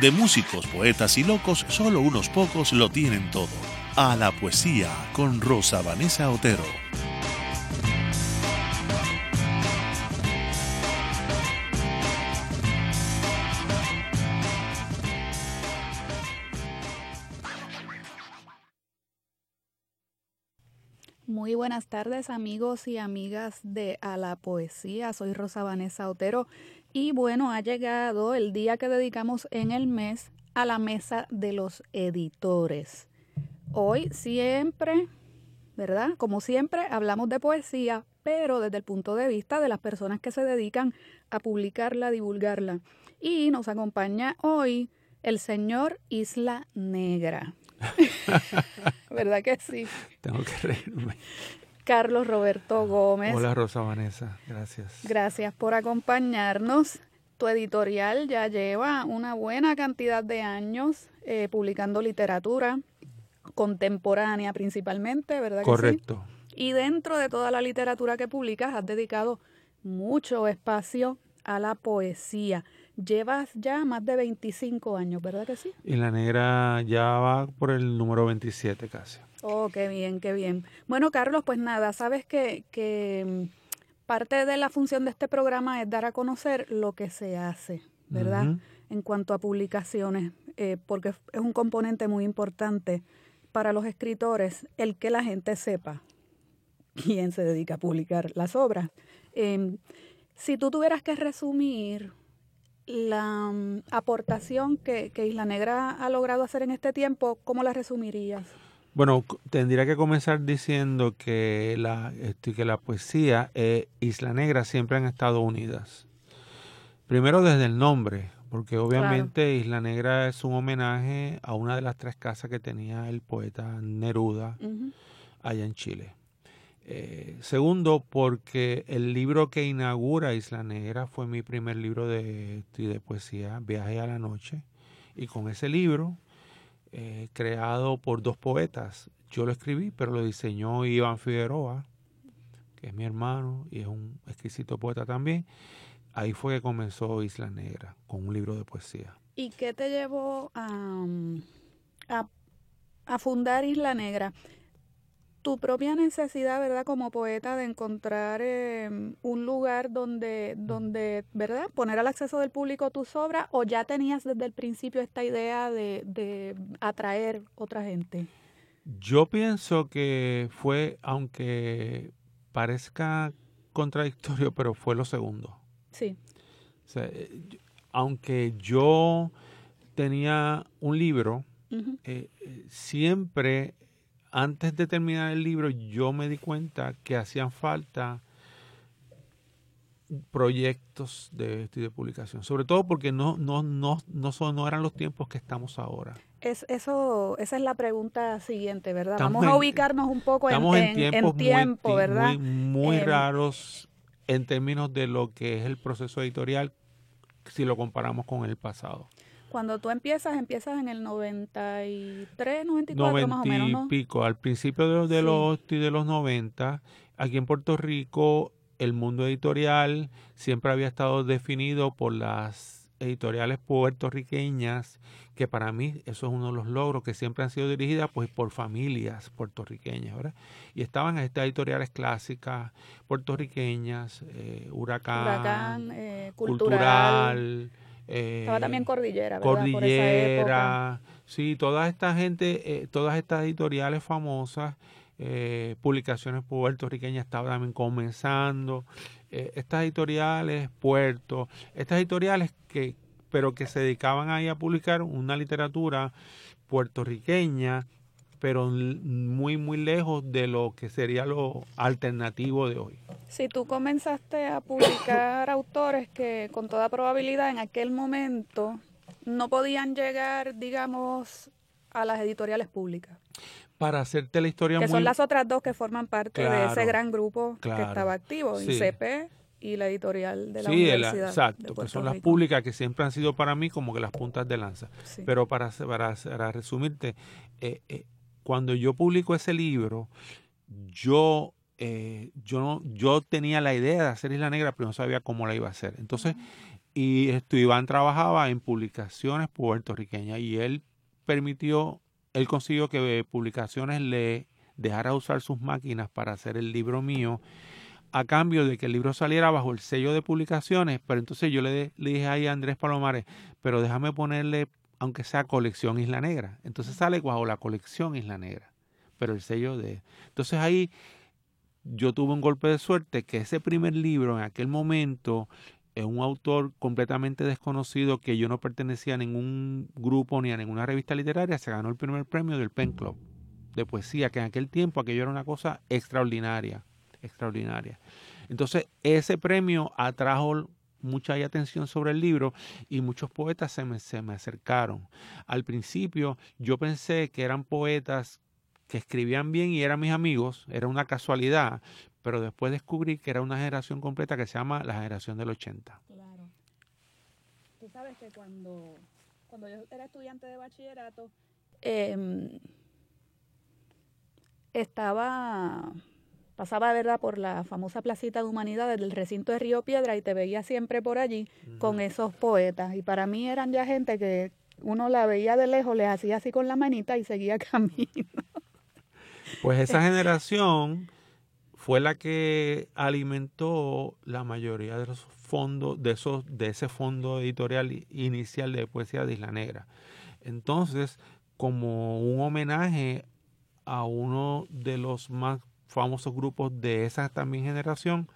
de músicos, poetas y locos, solo unos pocos lo tienen todo. A la poesía con Rosa Vanessa Otero. Muy buenas tardes amigos y amigas de A la Poesía. Soy Rosa Vanessa Otero y bueno, ha llegado el día que dedicamos en el mes a la mesa de los editores. Hoy siempre, ¿verdad? Como siempre, hablamos de poesía, pero desde el punto de vista de las personas que se dedican a publicarla, divulgarla. Y nos acompaña hoy el señor Isla Negra. ¿Verdad que sí? Tengo que reírme. Carlos Roberto Gómez. Hola Rosa Vanessa, gracias. Gracias por acompañarnos. Tu editorial ya lleva una buena cantidad de años eh, publicando literatura contemporánea principalmente, ¿verdad? Correcto. Que sí? Y dentro de toda la literatura que publicas has dedicado mucho espacio a la poesía. Llevas ya más de 25 años, ¿verdad que sí? Y la negra ya va por el número 27 casi. Oh, qué bien, qué bien. Bueno, Carlos, pues nada, sabes que, que mm, parte de la función de este programa es dar a conocer lo que se hace, ¿verdad? Uh -huh. En cuanto a publicaciones, eh, porque es un componente muy importante para los escritores el que la gente sepa quién se dedica a publicar las obras. Eh, si tú tuvieras que resumir la um, aportación que, que, Isla Negra ha logrado hacer en este tiempo, ¿cómo la resumirías? Bueno, tendría que comenzar diciendo que la, este, que la poesía e Isla Negra siempre han estado unidas. Primero desde el nombre, porque obviamente claro. Isla Negra es un homenaje a una de las tres casas que tenía el poeta Neruda uh -huh. allá en Chile. Eh, segundo, porque el libro que inaugura Isla Negra fue mi primer libro de, de poesía, Viaje a la Noche. Y con ese libro, eh, creado por dos poetas, yo lo escribí, pero lo diseñó Iván Figueroa, que es mi hermano y es un exquisito poeta también. Ahí fue que comenzó Isla Negra, con un libro de poesía. ¿Y qué te llevó a, a, a fundar Isla Negra? Tu propia necesidad, ¿verdad? Como poeta de encontrar eh, un lugar donde, donde, ¿verdad? Poner al acceso del público tus obras o ya tenías desde el principio esta idea de, de atraer otra gente? Yo pienso que fue, aunque parezca contradictorio, pero fue lo segundo. Sí. O sea, aunque yo tenía un libro, uh -huh. eh, siempre antes de terminar el libro yo me di cuenta que hacían falta proyectos de, de publicación, sobre todo porque no, no, no, no, son, no eran los tiempos que estamos ahora. Es, eso, esa es la pregunta siguiente, ¿verdad? Estamos Vamos a ubicarnos un poco en, en, tiempos en tiempo, muy, ¿verdad? Muy, muy eh, raros en términos de lo que es el proceso editorial si lo comparamos con el pasado. Cuando tú empiezas, empiezas en el 93, 94 90 más o menos, ¿no? pico, al principio de, de sí. los de los 90, aquí en Puerto Rico el mundo editorial siempre había estado definido por las editoriales puertorriqueñas, que para mí eso es uno de los logros que siempre han sido dirigidas pues por familias puertorriqueñas, ¿verdad? Y estaban estas editoriales clásicas puertorriqueñas, eh, Huracán, Huracán eh, cultural, cultural eh, Estaba también Cordillera, ¿verdad? Cordillera, sí, toda esta gente, eh, todas estas editoriales famosas, eh, publicaciones puertorriqueñas estaban también comenzando. Estas editoriales, Puerto, estas editoriales que, pero que se dedicaban ahí a publicar una literatura puertorriqueña, pero muy, muy lejos de lo que sería lo alternativo de hoy. Si tú comenzaste a publicar autores que con toda probabilidad en aquel momento no podían llegar, digamos, a las editoriales públicas. Para hacerte la historia que son las otras dos que forman parte de ese gran grupo que estaba activo, sí. ICP y la editorial de la sí, universidad. exacto, que son las públicas que siempre han sido para mí como que las puntas de lanza. Pero para, para, para resumirte, eh, eh, cuando yo publico ese libro, yo eh, yo no, yo tenía la idea de hacer Isla Negra, pero no sabía cómo la iba a hacer. Entonces, y esto, Iván trabajaba en publicaciones puertorriqueñas y él permitió, él consiguió que publicaciones le dejara usar sus máquinas para hacer el libro mío a cambio de que el libro saliera bajo el sello de publicaciones, pero entonces yo le, le dije ahí a Andrés Palomares, pero déjame ponerle, aunque sea colección Isla Negra. Entonces sale bajo la colección Isla Negra, pero el sello de... Entonces ahí yo tuve un golpe de suerte que ese primer libro en aquel momento es un autor completamente desconocido que yo no pertenecía a ningún grupo ni a ninguna revista literaria, se ganó el primer premio del Pen Club de poesía, que en aquel tiempo aquello era una cosa extraordinaria extraordinaria. Entonces, ese premio atrajo mucha atención sobre el libro y muchos poetas se me, se me acercaron. Al principio yo pensé que eran poetas que escribían bien y eran mis amigos, era una casualidad, pero después descubrí que era una generación completa que se llama la generación del 80. Claro. Tú sabes que cuando, cuando yo era estudiante de bachillerato, em, estaba pasaba verdad por la famosa placita de humanidades del recinto de Río Piedra y te veía siempre por allí con esos poetas y para mí eran ya gente que uno la veía de lejos, le hacía así con la manita y seguía camino. Pues esa generación fue la que alimentó la mayoría de los fondos de esos de ese fondo editorial inicial de poesía de Isla Negra. Entonces, como un homenaje a uno de los más famosos grupos de esa también generación.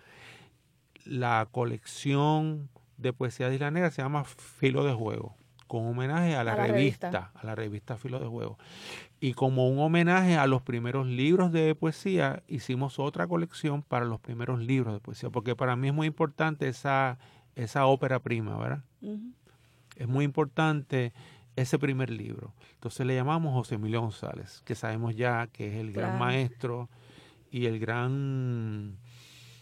La colección de poesía de Isla Negra se llama Filo de Juego, con homenaje a la, revista, a la revista Filo de Juego. Y como un homenaje a los primeros libros de poesía, hicimos otra colección para los primeros libros de poesía, porque para mí es muy importante esa, esa ópera prima, ¿verdad? Es muy importante ese primer libro. Entonces le llamamos José Emilio González, que sabemos ya que es el gran maestro y el gran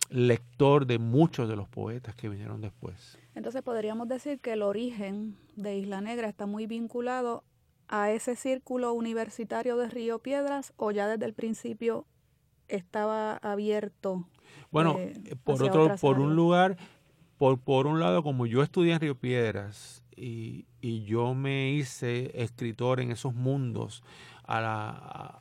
lector de muchos de los poetas que vinieron después. Entonces podríamos decir que el origen de Isla Negra está muy vinculado a ese círculo universitario de Río Piedras o ya desde el principio estaba abierto. Bueno, eh, eh, por otro, por un lugar, por, por un lado, como yo estudié en Río Piedras y, y yo me hice escritor en esos mundos, a la,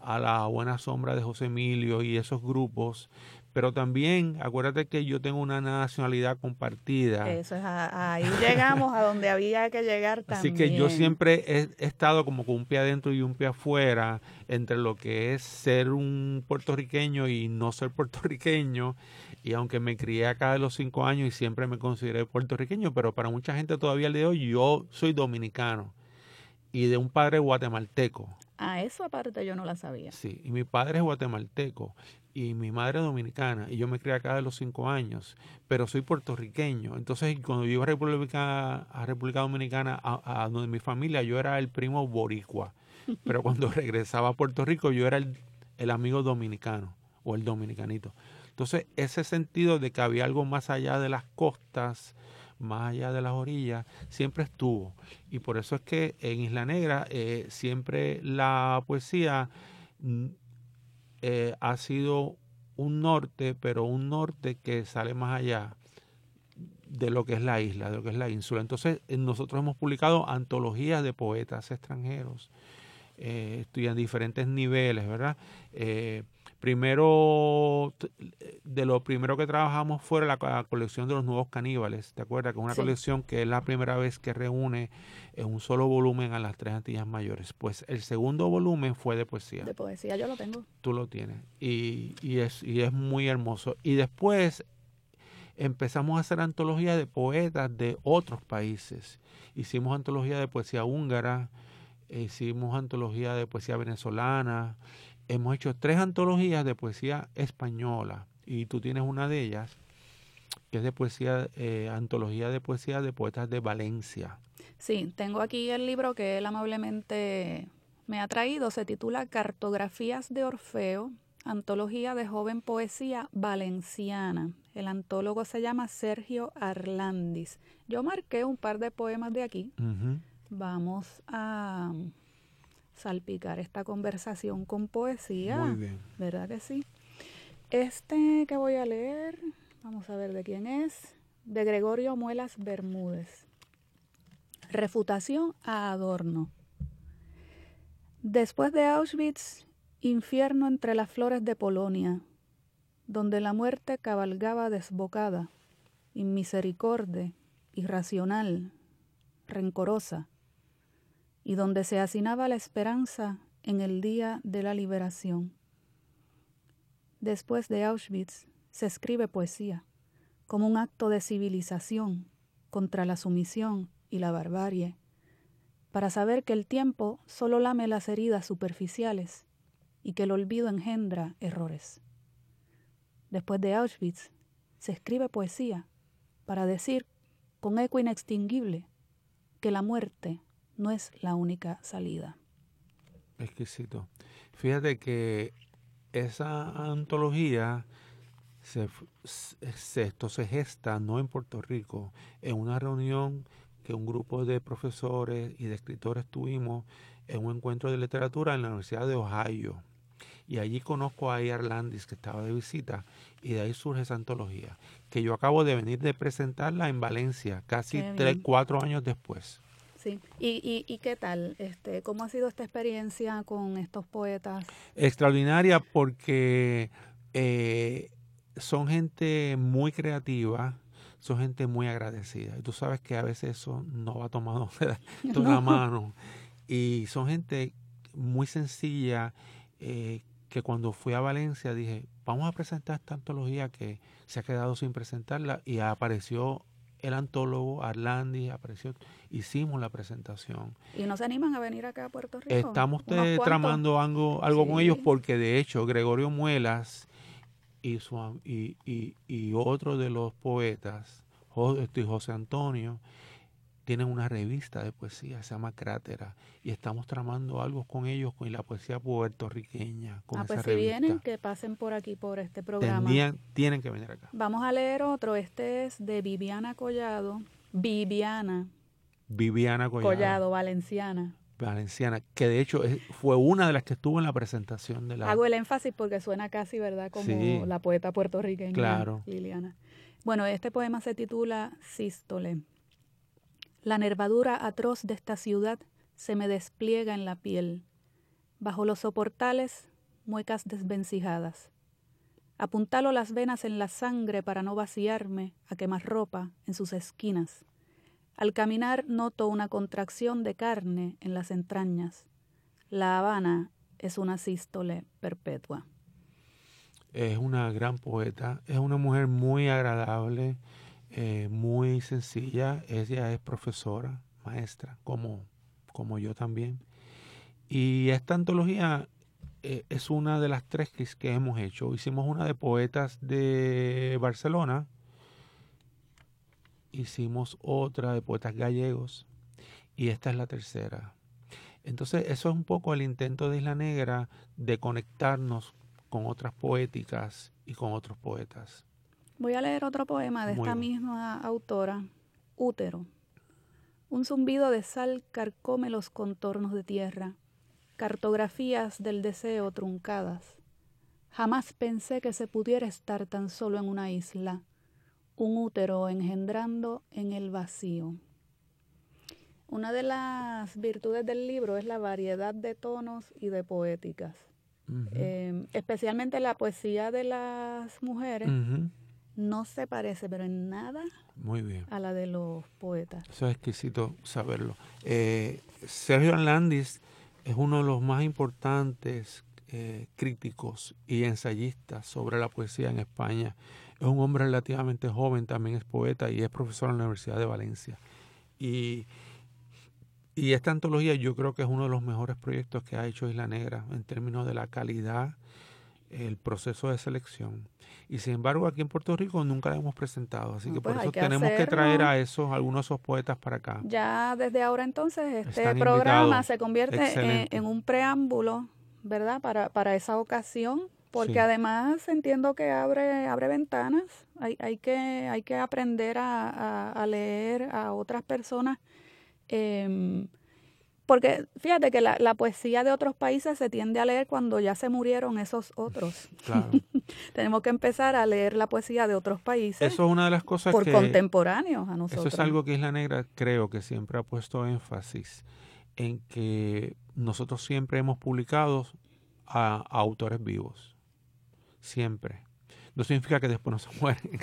a la buena sombra de José Emilio y esos grupos, pero también acuérdate que yo tengo una nacionalidad compartida. Eso es, ahí llegamos a donde había que llegar también. Así que yo siempre he, estado como con un pie adentro y un pie afuera entre lo que es ser un puertorriqueño y no ser puertorriqueño. Y aunque me crié acá de los cinco años y siempre me consideré puertorriqueño, pero para mucha gente todavía el de hoy yo soy dominicano y de un padre guatemalteco. Ah, eso aparte yo no la sabía. Sí, y mi padre es guatemalteco y mi madre es dominicana y yo me crié acá de los cinco años, pero soy puertorriqueño. Entonces, cuando yo iba a República, a República Dominicana, a, donde mi familia, yo era el primo boricua, pero cuando regresaba a Puerto Rico, yo era el, el amigo dominicano o el dominicanito. Entonces, ese sentido de que había algo más allá de las costas, más allá de las orillas, siempre estuvo. Y por eso es que en Isla Negra eh, siempre la poesía mm, eh, ha sido un norte, pero un norte que sale más allá de lo que es la isla, de lo que es la ínsula. Entonces, eh, nosotros hemos publicado antologías de poetas extranjeros, en diferentes niveles, ¿verdad? Primero, de lo primero que trabajamos fue la, colección de los nuevos caníbales, ¿te acuerdas? Que es una colección que es la primera vez que reúne en un solo volumen a las tres Antillas Mayores. Pues el segundo volumen fue de poesía. De poesía, yo lo tengo. Tú lo tienes. Y, y, es, y es muy hermoso. Y después empezamos a hacer antologías de poetas de otros países. Hicimos antología de poesía húngara, hicimos antología de poesía venezolana, hemos hecho tres antologías de poesía española y tú tienes una de ellas que es de poesía, eh, antología de poesía de poetas de Valencia. Sí, tengo aquí el libro que él amablemente me ha traído se titula Cartografías de Orfeo, antología de joven poesía valenciana. El antólogo se llama Sergio Arlandis. Yo marqué un par de poemas de aquí. Vamos a salpicar esta conversación con poesía. Muy bien. ¿Verdad que sí? Este que voy a leer, vamos a ver de quién es, de Gregorio Muelas Bermúdez. Refutación a Adorno. Después de Auschwitz, infierno entre las flores de Polonia, donde la muerte cabalgaba desbocada, inmisericorde, irracional, rencorosa, y donde se hacinaba la esperanza en el día de la liberación. Después de Auschwitz se escribe poesía como un acto de civilización contra la sumisión y la barbarie, para saber que el tiempo solo lame las heridas superficiales y que el olvido engendra errores. Después de Auschwitz se escribe poesía para decir con eco inextinguible que la muerte no es la única salida. Exquisito. Fíjate que esa antología se, esto se gesta no en Puerto Rico, en una reunión que un grupo de profesores y de escritores tuvimos en un encuentro de literatura en la Universidad de Ohio. Y allí conozco a Iar Landis, que estaba de visita, y de ahí surge esa antología, que yo acabo de venir de presentarla en Valencia, casi tres, cuatro años después. Sí. ¿Y, y, qué tal? Este, ¿Cómo ha sido esta experiencia con estos poetas? Extraordinaria porque eh, son gente muy creativa, son gente muy agradecida. Y tú sabes que a veces eso no va tomado de la mano. Y son gente muy sencilla eh, que cuando fui a Valencia dije, vamos a presentar esta antología que se ha quedado sin presentarla y apareció el antólogo Arlandi apareció, hicimos la presentación. ¿Y no se animan a venir acá a Puerto Rico? Estamos tramando algo, algo con ellos porque de hecho Gregorio Muelas y, su, y, y, y otro de los poetas, este, José Antonio, tienen una revista de poesía, se llama Crátera, y estamos tramando algo con ellos, con la poesía puertorriqueña. Con ah, pues si vienen, que pasen por aquí, por este programa. tienen que venir acá. Vamos a leer otro, este es de Viviana Collado. Viviana. Viviana Collado. Collado, valenciana. Valenciana, que de hecho fue una de las que estuvo en la presentación de la... Hago el énfasis porque suena casi, ¿verdad? Como la poeta puertorriqueña claro. Liliana. Bueno, este poema se titula Sístole. La nervadura atroz de esta ciudad se me despliega en la piel. Bajo los soportales, muecas desvencijadas. Apuntalo las venas en la sangre para no vaciarme a quemar ropa en sus esquinas. Al caminar noto una contracción de carne en las entrañas. La Habana es una sístole perpetua. Es una gran poeta, es una mujer muy agradable, eh, muy sencilla. Ella es profesora, maestra, como, como yo también. Y esta antología eh, es una de las tres que, que, hemos hecho. Hicimos una de poetas de Barcelona, hicimos otra de poetas gallegos y esta es la tercera. Entonces eso es un poco el intento de Isla Negra de conectarnos con otras poéticas y con otros poetas. Voy a leer otro poema de esta misma autora, Útero. Un zumbido de sal carcome los contornos de tierra, cartografías del deseo truncadas. Jamás pensé que se pudiera estar tan solo en una isla, un útero engendrando en el vacío. Una de las virtudes del libro es la variedad de tonos y de poéticas. Em, especialmente la poesía de las mujeres no se parece, pero en nada Muy bien. a la de los poetas. Eso es exquisito saberlo. Eh, Sergio Landis es uno de los más importantes eh, críticos y ensayistas sobre la poesía en España. Es un hombre relativamente joven, también es poeta y es profesor en la Universidad de Valencia. Y, y esta antología yo creo que es uno de los mejores proyectos que ha hecho Isla Negra en términos de la calidad el proceso de selección. Y sin embargo, aquí en Puerto Rico nunca la hemos presentado. Así que Pues por eso que tenemos que traer a esos, algunos de esos poetas para acá. Ya desde ahora entonces este Están programa invitados. se convierte en, un preámbulo, ¿verdad? Para, para esa ocasión, porque Sí. además entiendo que abre, abre ventanas. Hay, hay, que, hay que aprender a, a- a leer a otras personas. em, porque fíjate que la, la poesía de otros países se tiende a leer cuando ya se murieron esos otros. Claro. Tenemos que empezar a leer la poesía de otros países Eso es una de las cosas por que... contemporáneos a nosotros. Eso es algo que Isla Negra creo que siempre ha puesto énfasis en que nosotros siempre hemos publicado a, a autores vivos. Siempre. No significa que después no se mueren.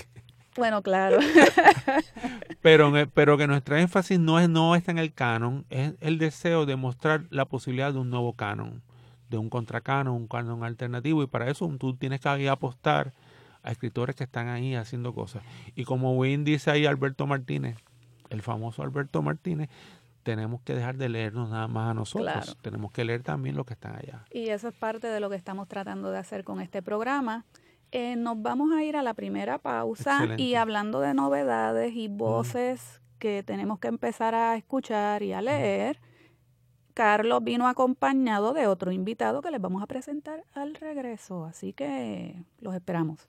Bueno, claro. Pero, pero que nuestra énfasis no, es, no está en el canon, es el deseo de mostrar la posibilidad de un nuevo canon, de un contracanon, un canon alternativo, y para eso tú tienes que apostar a escritores que están ahí haciendo cosas. Y como Win dice ahí Alberto Martínez, el famoso Alberto Martínez, tenemos que dejar de leernos nada más a nosotros, Claro. tenemos que leer también lo que están allá. Y eso es parte de lo que estamos tratando de hacer con este programa. Eh, nos vamos a ir a la primera pausa Excelente. y hablando de novedades y voces que tenemos que empezar a escuchar y a leer, Carlos vino acompañado de otro invitado que les vamos a presentar al regreso, así que los esperamos.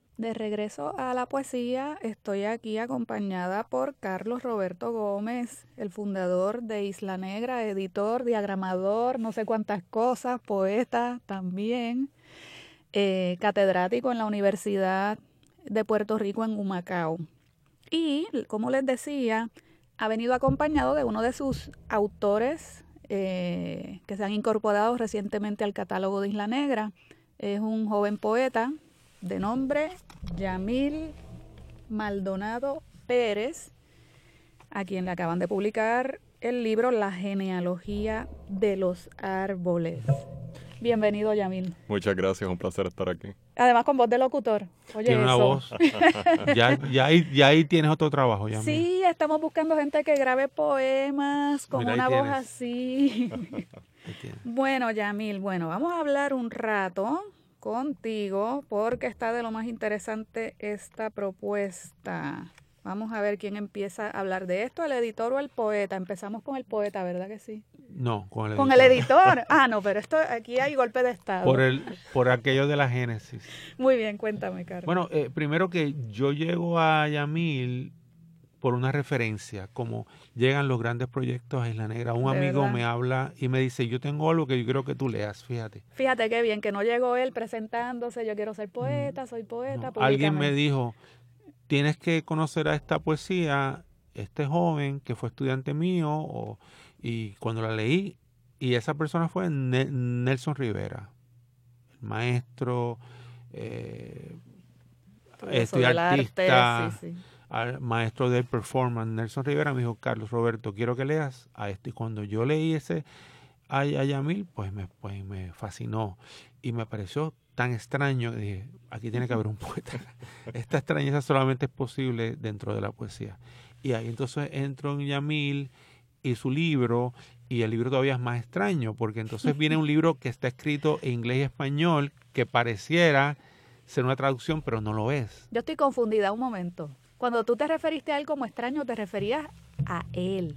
De regreso a la poesía, estoy aquí acompañada por Carlos Roberto Gómez, el fundador de Isla Negra, editor, diagramador, no sé cuántas cosas, poeta también, eh, catedrático en la Universidad de Puerto Rico en Humacao. Y, como les decía, ha venido acompañado de uno de sus autores eh, que se han incorporado recientemente al catálogo de Isla Negra. Es un joven poeta de nombre Yamil Maldonado Pérez, a quien le acaban de publicar el libro La genealogía de los árboles. Bienvenido, Yamil. Muchas gracias, un placer estar aquí. Además con voz de locutor. Oye, Tiene una eso. voz. ya, ya, ahí, ya ahí tienes otro trabajo. Ya mira. Sí, estamos buscando gente que grabe poemas con Mira, una voz tienes. así. Bueno, Yamil, bueno, vamos a hablar un rato contigo porque está de lo más interesante esta propuesta. Vamos a ver quién empieza a hablar de esto, el editor o el poeta. Empezamos con el poeta, ¿verdad que sí? No, con el Con el editor. Ah, no, pero esto aquí hay golpe de estado. Por, el, por aquello de la génesis. Muy bien, cuéntame, Carlos. Bueno, eh, primero que yo llego a Yamil por una referencia, como llegan los grandes proyectos a Isla Negra. Un amigo verdad. me habla y me dice, yo tengo algo que yo quiero que tú leas, fíjate. Fíjate qué bien que no llegó él presentándose, yo quiero ser poeta, soy poeta. No, Alguien me dijo, tienes que conocer a esta poesía, este joven que fue estudiante mío, o- y cuando la leí, y esa persona fue Ne- Nelson Rivera, el maestro, eh, del arte, sí, sí. Al maestro del performance, Nelson Rivera, me dijo, Carlos Roberto, quiero que leas a esto. Y cuando yo leí ese a, a Yamil, pues me, pues me fascinó. Y me pareció tan extraño que dije, aquí tiene que haber un poeta. Esta extrañeza solamente es posible dentro de la poesía. Y ahí entonces entro en Yamil y su libro, y el libro todavía es más extraño, porque entonces viene un libro que está escrito en inglés y español, que pareciera ser una traducción, pero no lo es. Yo estoy confundida un momento. Cuando tú te referiste a él como extraño, te referías a él,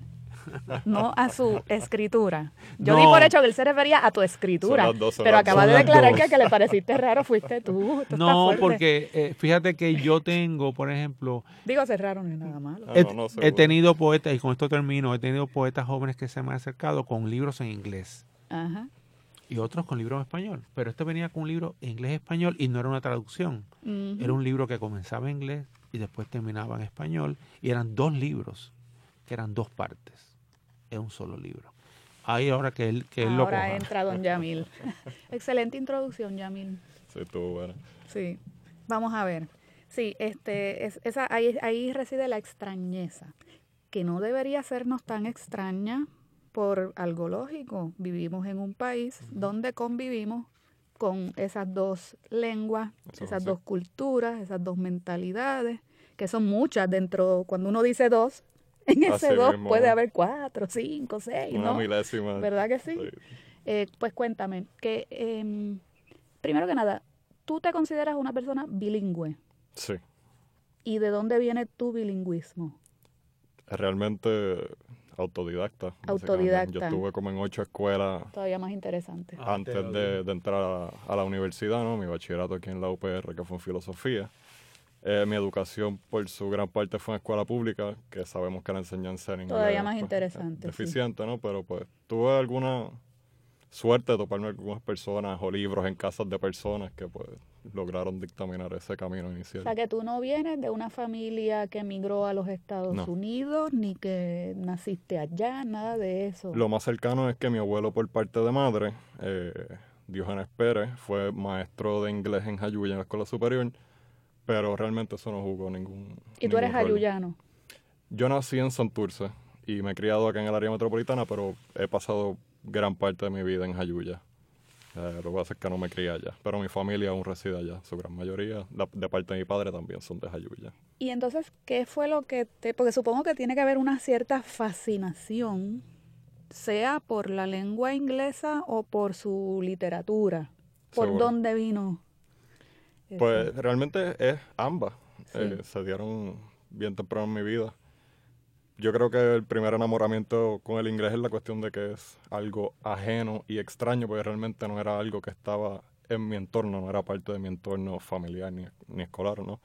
no a su escritura. Yo di por hecho que él se refería a tu escritura, Son las dos, son pero las acaba dos. de declarar dos. que, que le pareciste raro fuiste tú. No, porque eh, fíjate que yo tengo, por ejemplo, Digo, ser raro no es nada malo. Ah, he, no, no, he tenido poetas, y con esto termino, he tenido poetas jóvenes que se me han acercado con libros en inglés Ajá. y otros con libros en español. Pero este venía con un libro en inglés y no era una traducción. Era un libro que comenzaba en inglés y después terminaba en español y eran dos libros, que eran dos partes. Es un solo libro. Ahí ahora que él, que él lo Ahora entra don Yamil. Excelente introducción, Yamil. Sí, estuvo buena. Sí. Vamos a ver. Sí, este, es, esa, ahí, ahí reside la extrañeza, que no debería sernos tan extraña por algo lógico. Vivimos en un país donde convivimos con esas dos lenguas, esas dos culturas, esas dos mentalidades, que son muchas dentro, cuando uno dice dos, en ese dos mismo puede es. haber cuatro, cinco, seis, Una ¿no? milésima. ¿Verdad que sí? Sí. Eh, pues cuéntame, que em, primero que nada, ¿tú te consideras una persona bilingüe? Sí. ¿Y de dónde viene tu bilingüismo? Realmente autodidacta. Autodidacta. Yo estuve como en ocho escuelas Todavía más interesante. Ah, antes de, entrar a, a la universidad, ¿no? Mi bachillerato aquí en la UPR, que fue en filosofía. Eh, mi educación, por su gran parte, fue en escuela pública, que sabemos que la enseñanza en inglés Todavía más pues, interesante, sí. deficiente, ¿no? Pero pues tuve alguna suerte de toparme algunas personas o libros en casas de personas que pues lograron dictaminar ese camino O inicial. sea, que tú no vienes de una familia que emigró a los Estados No. Unidos, ni que naciste allá, nada de eso. Lo más cercano es que mi abuelo por parte de madre, eh, Diógenes Pérez, fue maestro de inglés en Jayuya en la escuela superior, pero realmente eso no jugó ningún y tú eres ningún rol. ayuyano. Yo nací en Santurce y me he criado acá en el área metropolitana, pero he pasado gran parte de mi vida en Jayuya. Eh, lo que pasa es que no me crié allá, pero mi familia aún reside allá, su gran mayoría, la- de parte de mi padre también son de Jayuya. Y entonces, ¿qué fue lo que te...? Porque supongo que tiene que haber una cierta fascinación, sea por la lengua inglesa o por su literatura. ¿Por Seguro. dónde vino? Pues realmente es ambas. Sí. Eh, se dieron bien temprano en mi vida. Yo creo que el primer enamoramiento con el inglés es la cuestión de que es algo ajeno y extraño, porque realmente no era algo que estaba en mi entorno, no era parte de mi entorno familiar ni, ni escolar, ¿no?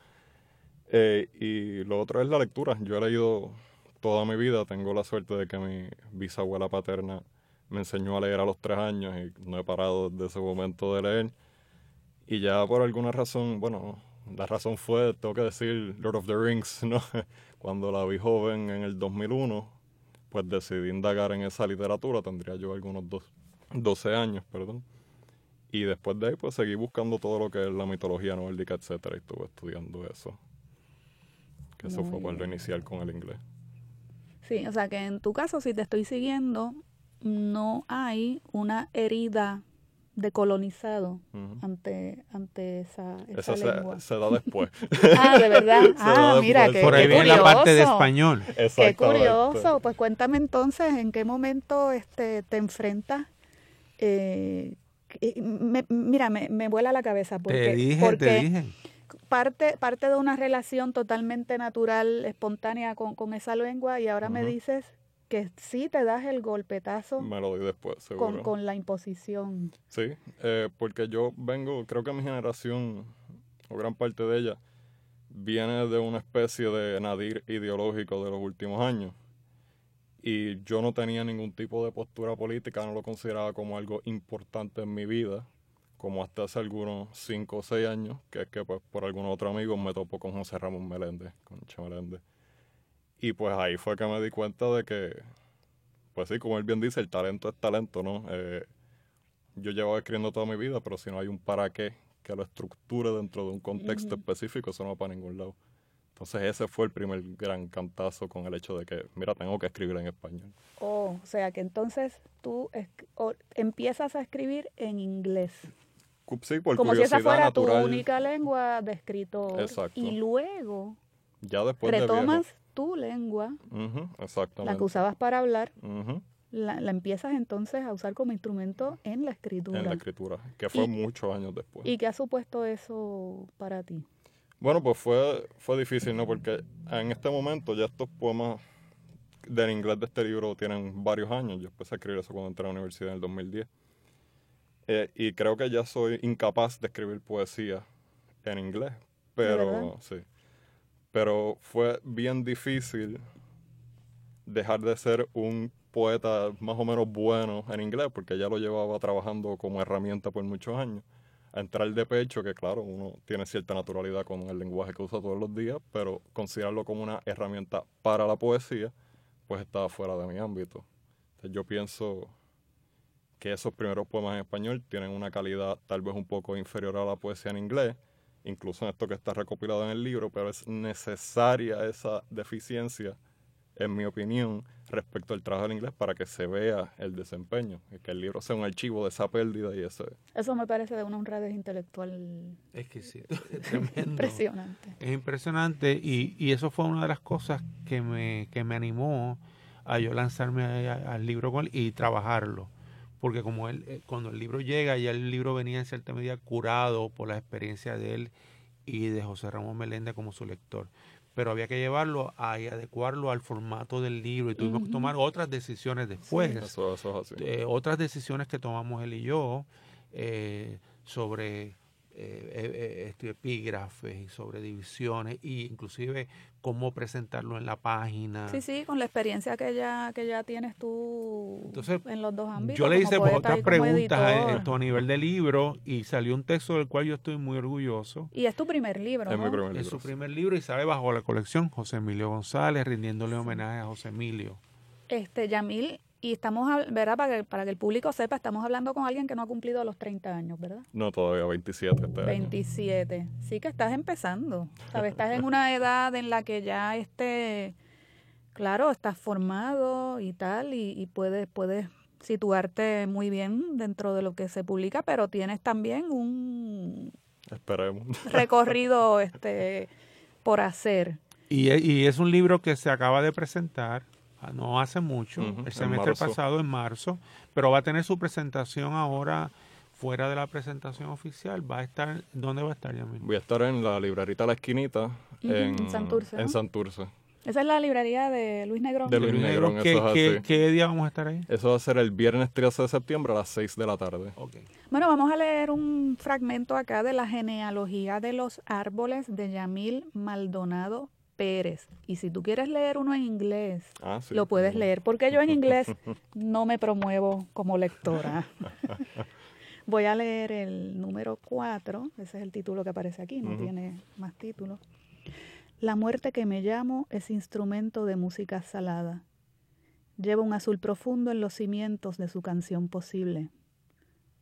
Eh, y lo otro es la lectura. Yo he leído toda mi vida, tengo la suerte de que mi bisabuela paterna me enseñó a leer a los tres años y no he parado desde ese momento de leer. Y ya por alguna razón, bueno, la razón fue, tengo que decir, Lord of the Rings, ¿no? Cuando la vi joven en el 2001, pues decidí indagar en esa literatura, tendría yo algunos dos, 12 años, perdón. Y después de ahí, pues seguí buscando todo lo que es la mitología nórdica, etcétera, y estuve estudiando eso. Que eso Muy fue bien. inicial con el inglés. Sí, o sea que en tu caso, si te estoy siguiendo, no hay una herida de colonizado Ujú. ante, ante esa, esa, Esa lengua. se, se da después. Ah, de verdad. Ah, mira, qué, Por ahí qué viene la parte de español. Qué curioso. Pues cuéntame entonces, ¿en qué momento este, te enfrentas? Eh, que- me- mira, me, me vuela la cabeza porque, te dije, porque te dije. Parte, parte de una relación totalmente natural, espontánea con, con esa lengua y ahora me dices que sí te das el golpetazo Me lo di después, seguro. con, con la imposición. Sí, eh, porque yo vengo, creo que mi generación, o gran parte de ella, viene de una especie de nadir ideológico de los últimos años. Y yo no tenía ningún tipo de postura política, no lo consideraba como algo importante en mi vida, como hasta hace algunos cinco o seis años, que es que pues por algunos otros amigos me topo con José Ramón Meléndez, con Meléndez. Y pues ahí fue que me di cuenta de que, pues sí, como él bien dice, el talento es talento, ¿no? Eh, yo llevo escribiendo toda mi vida, pero si no hay un para qué que lo estructure dentro de un contexto específico, eso no va para ningún lado. Entonces ese fue el primer gran cantazo con el hecho de que, mira, tengo que escribir en español. Oh, o sea que entonces tú empiezas a escribir en inglés. Sí, por como si esa fuera natural. tu única lengua de escritor. Exacto. Y luego Ya después de retomas viejo. tu lengua, Ujú, la exactamente. que usabas para hablar, la, la empiezas entonces a usar como instrumento en la escritura. En la escritura, que fue Y- muchos años después. ¿Y qué ha supuesto eso para ti? Bueno, pues fue, fue difícil, ¿no? Porque en este momento ya estos poemas del inglés de este libro tienen varios años. Yo empecé a escribir eso cuando entré a la universidad en el 2010. Eh, y creo que ya soy incapaz de escribir poesía en inglés. Pero, sí. Pero fue bien difícil dejar de ser un poeta más o menos bueno en inglés, porque ya lo llevaba trabajando como herramienta por muchos años entrar de pecho, que claro, uno tiene cierta naturalidad con el lenguaje que usa todos los días, pero considerarlo como una herramienta para la poesía, pues está fuera de mi ámbito. Yo pienso que esos primeros poemas en español tienen una calidad tal vez un poco inferior a la poesía en inglés, incluso en esto que está recopilado en el libro, pero es necesaria esa deficiencia en mi opinión, respecto al trabajo del inglés para que se vea el desempeño, que el libro sea un archivo de esa pérdida y eso. Eso me parece de una honradez intelectual exquisito, tremendo. impresionante. Es impresionante y, y, eso fue una de las cosas que me, que me animó a yo lanzarme al libro con él y trabajarlo. Porque como él, eh, cuando el libro llega, ya el libro venía en cierta medida curado por la experiencia de él y de José Ramón Meléndez como su lector pero había que llevarlo a, y adecuarlo al formato del libro y tuvimos que tomar otras decisiones después. eso, eso es así. otras decisiones que tomamos él y yo eh, sobre eh, eh, este, epígrafes y sobre divisiones e inclusive cómo presentarlo en la página. Sí, sí, con la experiencia que ya que ya tienes tú en los dos ámbitos. Yo le hice otras preguntas a, esto a nivel de libro y salió un texto del cual yo estoy muy orgulloso. Y es tu primer libro, ¿no? Es, su primer libro y sale bajo la colección José Emilio González, rindiéndole homenaje a José Emilio. Este, Yamil, y estamos, ¿verdad? Para que, para que el público sepa, estamos hablando con alguien que no ha cumplido los 30 años, ¿verdad? No, todavía 27. Este 27. Sí que estás empezando. ¿Sabes? Estás en una edad en la que ya, este, claro, estás formado y tal, y, y puedes, puedes situarte muy bien dentro de lo que se publica, pero tienes también un Esperemos. recorrido este, por hacer. Y, y es un libro que se acaba de presentar no hace mucho, el semestre pasado en marzo, pero va a tener su presentación ahora fuera de la presentación oficial. Va a estar, ¿dónde va a estar, Yamil? Voy a estar en la librerita La Esquinita, en, Santurce. En Santurce. Esa es la librería de Luis Negrón. De Luis, Negrón, ¿Qué, ¿qué, día vamos a estar ahí? Eso va a ser el viernes 13 de septiembre a las 6 de la tarde. Bueno, vamos a leer un fragmento acá de la genealogía de los árboles de Yamil Maldonado Pérez. Y si tú quieres leer uno en inglés, ah, lo puedes leer, porque yo en inglés no me promuevo como lectora. Voy a leer el número 4, ese es el título que aparece aquí, no tiene más títulos. La muerte que me llamo es instrumento de música salada. Lleva un azul profundo en los cimientos de su canción posible.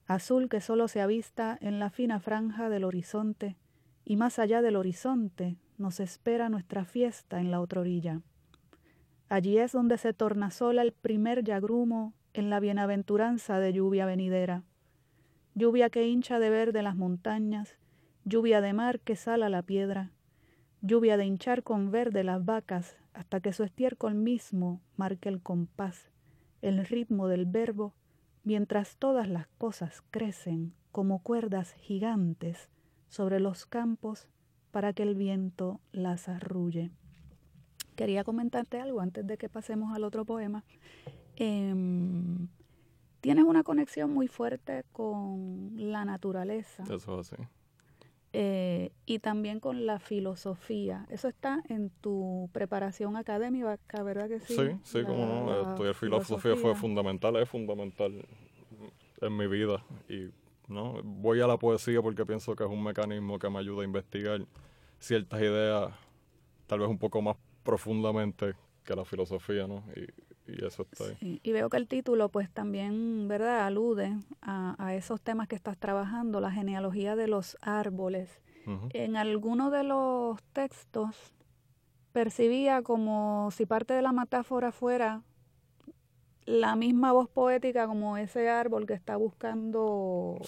Azul que solo se avista en la fina franja del horizonte y más allá del horizonte nos espera nuestra fiesta en la otra orilla. Allí es donde se torna sola el primer yagrumo en la bienaventuranza de lluvia venidera. Lluvia que hincha de verde las montañas, lluvia de mar que sala la piedra, lluvia de hinchar con verde las vacas hasta que su estiércol mismo marque el compás, el ritmo del verbo, mientras todas las cosas crecen como cuerdas gigantes sobre los campos para que el viento las arrulle. Quería comentarte algo antes de que pasemos al otro poema. Em, tienes una conexión muy fuerte con la naturaleza. Eso sí. Eh, y también con la filosofía. Eso está en tu preparación académica, ¿verdad que sí? Sí, sí, como no. Estudiar filosofía fue fundamental, es fundamental en mi vida. Y no voy a la poesía porque pienso que es un mecanismo que me ayuda a investigar ciertas ideas tal vez un poco más profundamente que la filosofía, ¿no? Y, eso está ahí. y veo que el título pues también, ¿verdad?, alude a, esos temas que estás trabajando, la genealogía de los árboles. En alguno de los textos percibía como si parte de la metáfora fuera la misma voz poética como ese árbol que está buscando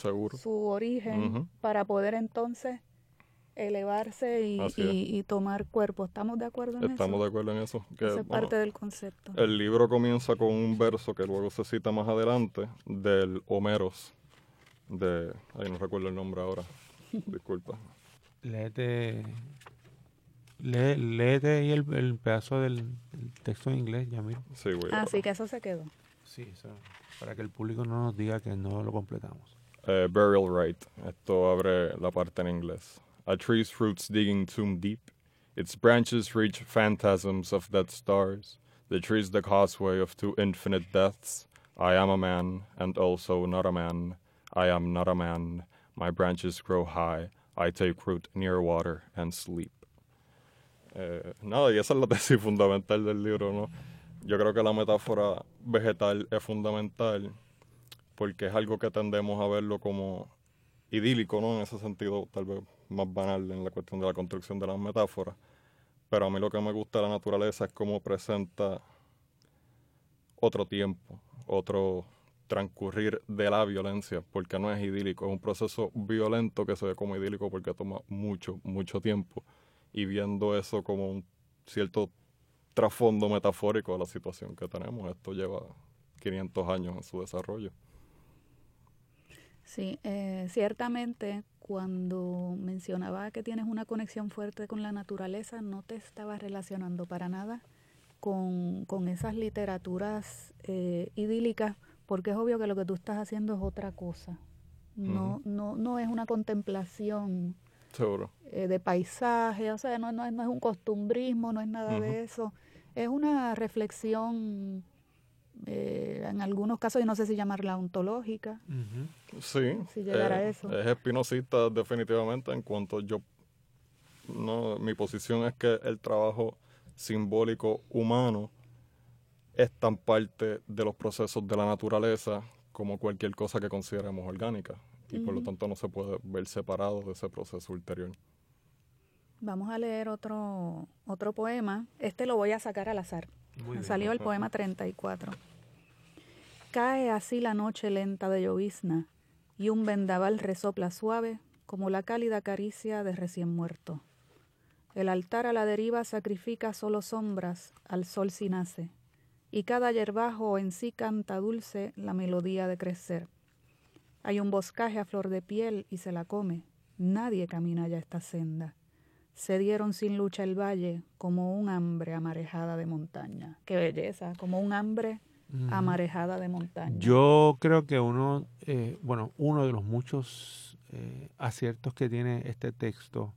su origen para poder entonces elevarse y, tomar cuerpo. ¿Estamos de acuerdo en eso? Estamos de acuerdo en eso. Que, es parte del concepto. El libro comienza con un verso que luego se cita más adelante del Homeros. De, ay, no recuerdo el nombre ahora. Disculpa. Léete, lee, léete ahí el, pedazo del texto en inglés, Yamil. Sí, güey. Ah, sí, que eso se quedó. Sí, eso, para que el público no nos diga que no lo completamos. Eh, burial Right. Esto abre la parte en inglés. a tree's roots digging tomb deep. Its branches reach phantasms of dead stars. The tree's the causeway of two infinite deaths. I am a man, and also not a man. I am not a man. My branches grow high. I take root near water and sleep. Eh, nada, y esa es la tesis fundamental del libro, ¿no? Yo creo que la metáfora vegetal es fundamental porque es algo que tendemos a verlo como idílico, ¿no? En ese sentido, tal vez más banal en la cuestión de la construcción de las metáforas, pero a mí lo que me gusta de la naturaleza es cómo presenta otro tiempo, otro transcurrir de la violencia, porque no es idílico, es un proceso violento que se ve como idílico porque toma mucho, mucho tiempo. Y viendo eso como un cierto trasfondo metafórico de la situación que tenemos, esto lleva 500 años en su desarrollo. Sí, eh, ciertamente cuando mencionaba que tienes una conexión fuerte con la naturaleza, no te estaba relacionando para nada con, esas literaturas eh, idílicas, porque es obvio que lo que tú estás haciendo es otra cosa. No, no, no es una contemplación eh, de paisaje, o sea, no, no, es, no es un costumbrismo, no es nada de eso. Es una reflexión eh, en algunos casos, y no sé si llamarla ontológica. Sí. Si llegara a eh, eso. Es espinosista definitivamente en cuanto yo... no Mi posición es que el trabajo simbólico humano es tan parte de los procesos de la naturaleza como cualquier cosa que consideremos orgánica y por lo tanto no se puede ver separado de ese proceso ulterior. Vamos a leer otro, otro poema. Este lo voy a sacar al azar. Salió el poema 34. Cae así la noche lenta de llovizna y un vendaval resopla suave como la cálida caricia de recién muerto. El altar a la deriva sacrifica solo sombras al sol si nace, y cada yerbajo en sí canta dulce la melodía de crecer. Hay un boscaje a flor de piel y se la come, nadie camina ya esta senda se dieron sin lucha el valle como un hambre amarejada de montaña. Qué belleza, como un hambre amarejada de montaña. Yo creo que uno, eh, bueno, uno de los muchos eh, aciertos que tiene este texto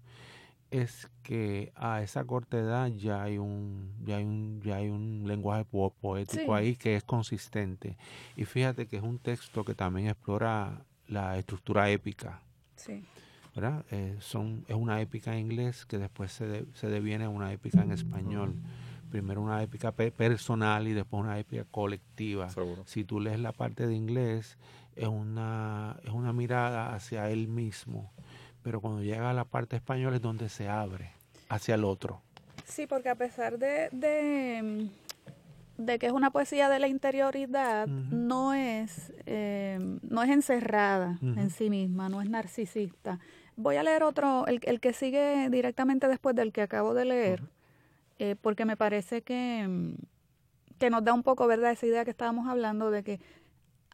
es que a esa corta edad ya hay un, ya hay un, ya hay un lenguaje poético ahí que es consistente. Y fíjate que es un texto que también explora la estructura épica. Sí. Eh, son, es una épica en inglés que después se, se deviene una épica en español. Primero una épica personal y después una épica colectiva. Si tú lees la parte de inglés, es una, es una mirada hacia él mismo. Pero cuando llega a la parte española es donde se abre hacia el otro. Sí, porque a pesar de, de, de que es una poesía de la interioridad, no, es, eh, no es encerrada en sí misma, no es narcisista. Voy a leer otro, el, el que sigue directamente después del que acabo de leer, eh, porque me parece que, mm, que nos da un poco, ¿verdad?, esa idea que estábamos hablando de que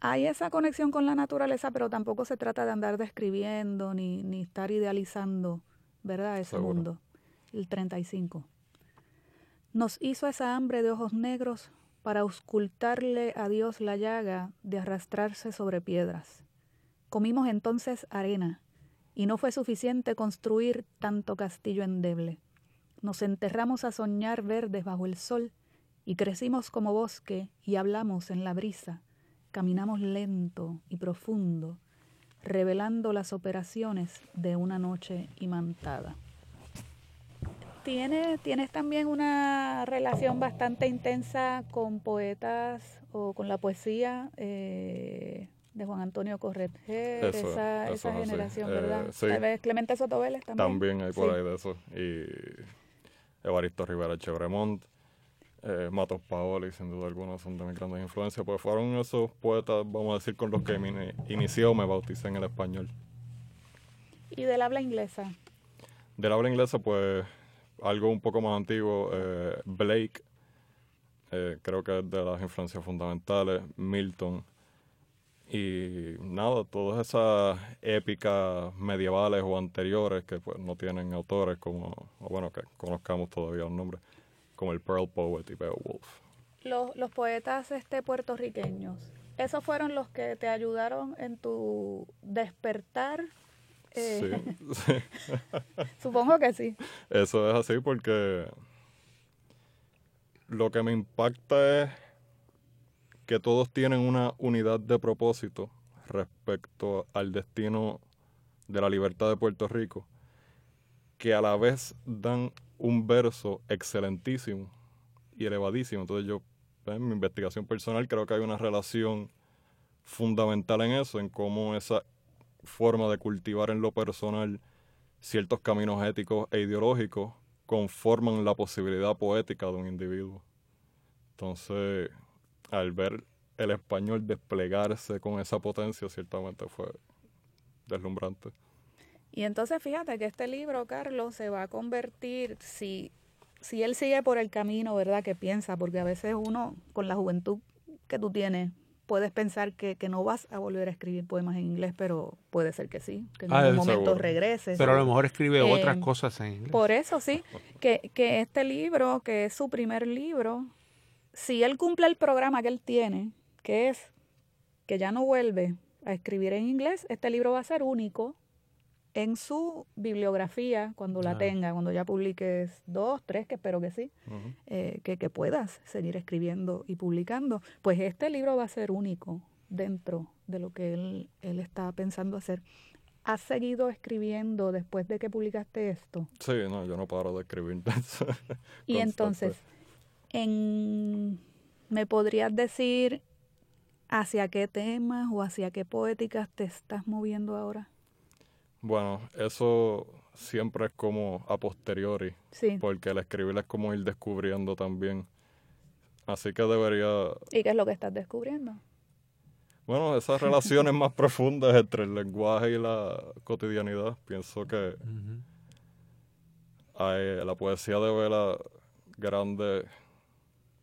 hay esa conexión con la naturaleza, pero tampoco se trata de andar describiendo ni, ni estar idealizando, ¿verdad?, ese mundo. El 35. Nos hizo esa hambre de ojos negros para auscultarle a Dios la llaga de arrastrarse sobre piedras. Comimos entonces arena y no fue suficiente construir tanto castillo endeble. Nos enterramos a soñar verdes bajo el sol y crecimos como bosque y hablamos en la brisa, caminamos lento y profundo, revelando las operaciones de una noche imantada. ¿Tienes, tienes también una relación bastante intensa con poetas o con la poesía. Eh, de Juan Antonio Correger, esa, esa generación, ¿verdad? Eh, Tal vez Clemente Sotobeles también. También hay por ahí de eso. Y Evaristo Rivera Chevremont, eh, Matos Paoli, sin duda alguna, son de mis grandes influencias, pues fueron esos poetas, vamos a decir, con los que me inició, me bauticé en el español. ¿Y del habla inglesa? Del habla inglesa, pues algo un poco más antiguo, eh, Blake, eh, creo que es de las influencias fundamentales, Milton, y nada, todas esas épicas medievales o anteriores que pues no tienen autores como, o bueno, que conozcamos todavía el nombre, como el Pearl Poet y Beowulf. Los, los poetas este, puertorriqueños, ¿esos fueron los que te ayudaron en tu despertar? Eh, sí. Supongo que sí. Eso es así porque lo que me impacta es que todos tienen una unidad de propósito respecto al destino de la libertad de Puerto Rico, que a la vez dan un verso excelentísimo y elevadísimo. Entonces yo, en mi investigación personal, creo que hay una relación fundamental en eso, en cómo esa forma de cultivar en lo personal ciertos caminos éticos e ideológicos conforman la posibilidad poética de un individuo. Entonces, al ver el español desplegarse con esa potencia, ciertamente fue deslumbrante. Y entonces fíjate que este libro, Carlos, se va a convertir, si, si él sigue por el camino, ¿verdad? Que piensa, porque a veces uno, con la juventud que tú tienes, puedes pensar que, que, no vas a volver a escribir poemas en inglés, pero puede ser que sí, que en ah, algún momento regreses. Pero a lo mejor escribe otras eh, cosas en inglés. Por eso sí, que, que este libro, que es su primer libro, si él cumple el programa que él tiene, que es que ya no vuelve a escribir en inglés, este libro va a ser único en su bibliografía cuando la tenga, cuando ya publiques dos, tres, que espero que sí, eh, que, que, puedas seguir escribiendo y publicando, pues este libro va a ser único dentro de lo que él, él está pensando hacer. ¿Has seguido escribiendo después de que publicaste esto? Sí, no, yo no paro de escribir. y entonces, en, ¿me podrías decir hacia qué temas o hacia qué poéticas te estás moviendo ahora? Bueno, eso siempre es como a posteriori. Sí. Porque el escribir es como ir descubriendo también. Así que debería... ¿Y qué es lo que estás descubriendo? Bueno, esas relaciones más profundas entre el lenguaje y la cotidianidad. Pienso que hay, la poesía debe la grandes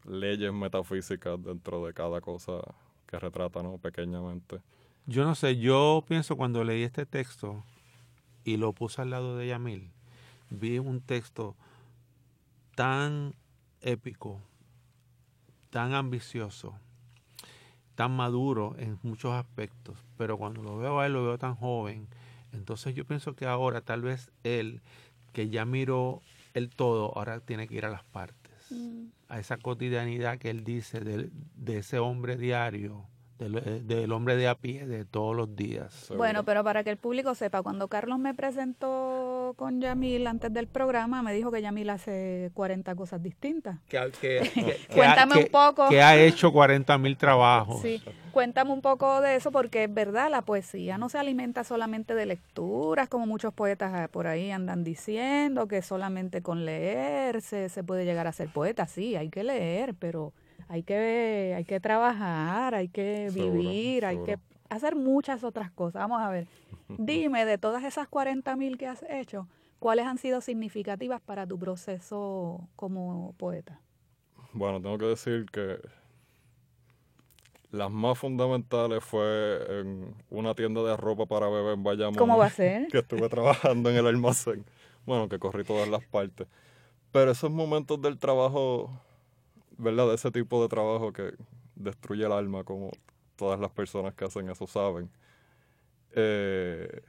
leyes metafísicas dentro de cada cosa que retrata, ¿no? Pequeñamente. Yo no sé, yo pienso cuando leí este texto, y lo puse al lado de Yamil, vi un texto tan épico, tan ambicioso, tan maduro en muchos aspectos, pero cuando lo veo a él lo veo tan joven, entonces yo pienso que ahora tal vez él, que ya miró el todo, ahora tiene que ir a las partes, mm. a esa cotidianidad que él dice de, de ese hombre diario, eh, del, hombre de a pie de todos los días. Bueno, pero para que el público sepa, cuando Carlos me presentó con Yamil antes del programa, me dijo que Yamil hace 40 cosas distintas. cuéntame un poco. Que ha hecho 40 mil trabajos. Sí, cuéntame un poco de eso porque es verdad, la poesía no se alimenta solamente de lecturas, como muchos poetas ah, por ahí andan diciendo, que solamente con leer se, se puede llegar a ser poeta. Sí, hay que leer, pero hay que, hay que trabajar, hay que vivir, hay que hacer muchas otras cosas. Vamos a ver, dime de todas esas 40 mil que has hecho, ¿cuáles han sido significativas para tu proceso como poeta? Bueno, tengo que decir que las más fundamentales fue en una tienda de ropa para bebé en Bayamón. ¿Cómo va a ser? Que estuve trabajando en el almacén. Bueno, que corrí todas las partes. Pero esos momentos del trabajo ¿verdad? De ese tipo de trabajo que destruye el alma, como todas las personas que hacen eso saben. Eh,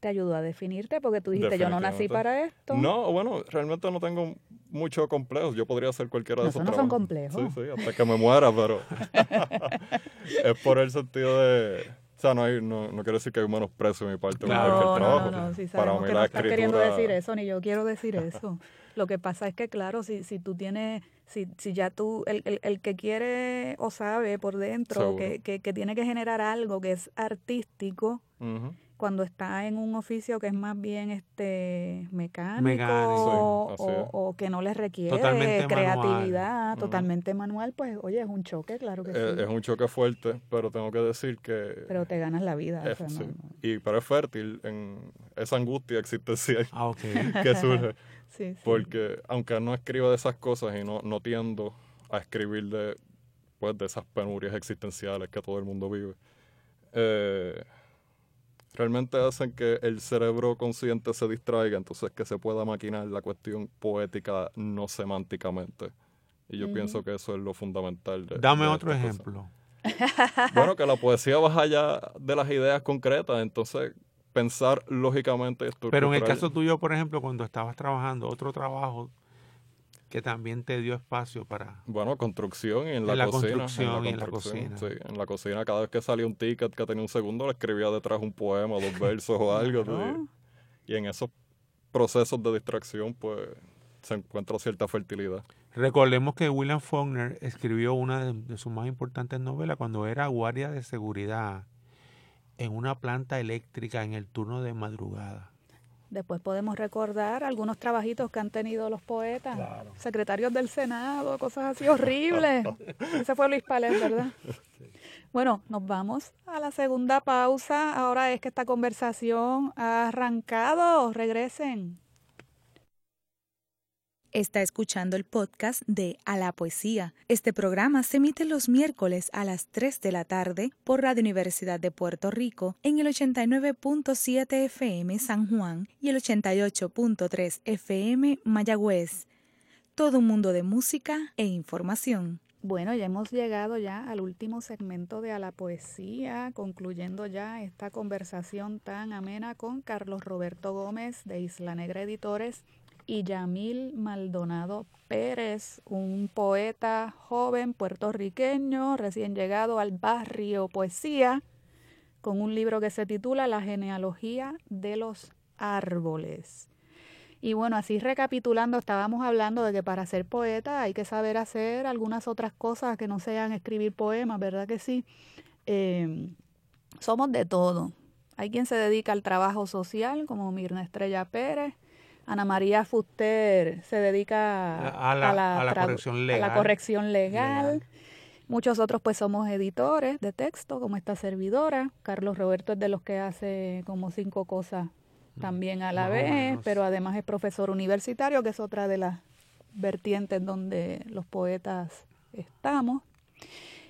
¿Te ayudó a definirte? Porque tú dijiste, yo no nací para esto. No, bueno, realmente no tengo mucho complejo. Yo podría hacer cualquiera de esos no trabajos. son complejos. Sí, sí, hasta que me muera, pero es por el sentido de... O sea, no, hay, no, no quiere decir que hay un menosprecio de mi parte claro, no, trabajo. No, no, sí, para mí que no estás queriendo decir eso, ni yo quiero decir eso. Lo que pasa es que, claro, si, si tú tienes si, si ya tú, el, el, el que quiere o sabe por dentro que, que, que, tiene que generar algo que es artístico, cuando está en un oficio que es más bien este mecánico, o, que no le requiere creatividad, totalmente manual, pues oye, es un choque, claro que es, sí. Es un choque fuerte, pero tengo que decir que... Pero te ganas la vida. Y, pero es fértil en esa angustia existencial ah, que surge. Porque aunque no escribo de esas cosas y no, no tiendo a escribir de, pues, de esas penurias existenciales que todo el mundo vive, eh, realmente hacen que el cerebro consciente se distraiga, entonces que se pueda maquinar la cuestión poética no semánticamente. Y yo pienso que eso es lo fundamental. Dame otro ejemplo. Bueno, que la poesía va allá de las ideas concretas, entonces pensar lógicamente esto. Pero en el caso tuyo, por ejemplo, cuando estabas trabajando, otro trabajo que también te dio espacio para... Bueno, construcción y en la, cocina. en la, en la cocina. Sí, en la cocina cada vez que salía un ticket que tenía un segundo, le escribía detrás un poema, dos versos o algo. Y en esos procesos de distracción, pues, se encuentra cierta fertilidad. Recordemos que William Faulkner escribió una de sus más importantes novelas cuando era guardia de seguridad en una planta eléctrica en el turno de madrugada. Después podemos recordar algunos trabajitos que han tenido los poetas, secretarios del Senado, cosas así horribles. Ese fue Luis Palés, ¿verdad? Bueno, nos vamos a la segunda pausa. Ahora es que esta conversación ha arrancado. Regresen. Está escuchando el podcast de A la Poesía. Este programa se emite los miércoles a las 3 de la tarde por Radio Universidad de Puerto Rico en el 89.7 FM San Juan y el 88.3 FM Mayagüez. Todo un mundo de música e información. Bueno, ya hemos llegado ya al último segmento de A la Poesía, concluyendo ya esta conversación tan amena con Carlos Roberto Gómez de Isla Negra Editores y Yamil Maldonado Pérez, un poeta joven puertorriqueño recién llegado al barrio Poesía, con un libro que se titula La genealogía de los árboles. Y bueno, así recapitulando, estábamos hablando de que para ser poeta hay que saber hacer algunas otras cosas que no sean escribir poemas, ¿verdad que sí? Em, somos de todo. Hay quien se dedica al trabajo social, como Mirna Estrella Pérez, Ana María Fuster se dedica a la, corrección legal. Muchos otros pues somos editores de texto, como esta servidora. Carlos Roberto es de los que hace como cinco cosas mm, también a la vez, pero además es profesor universitario, que es otra de las vertientes donde los poetas estamos.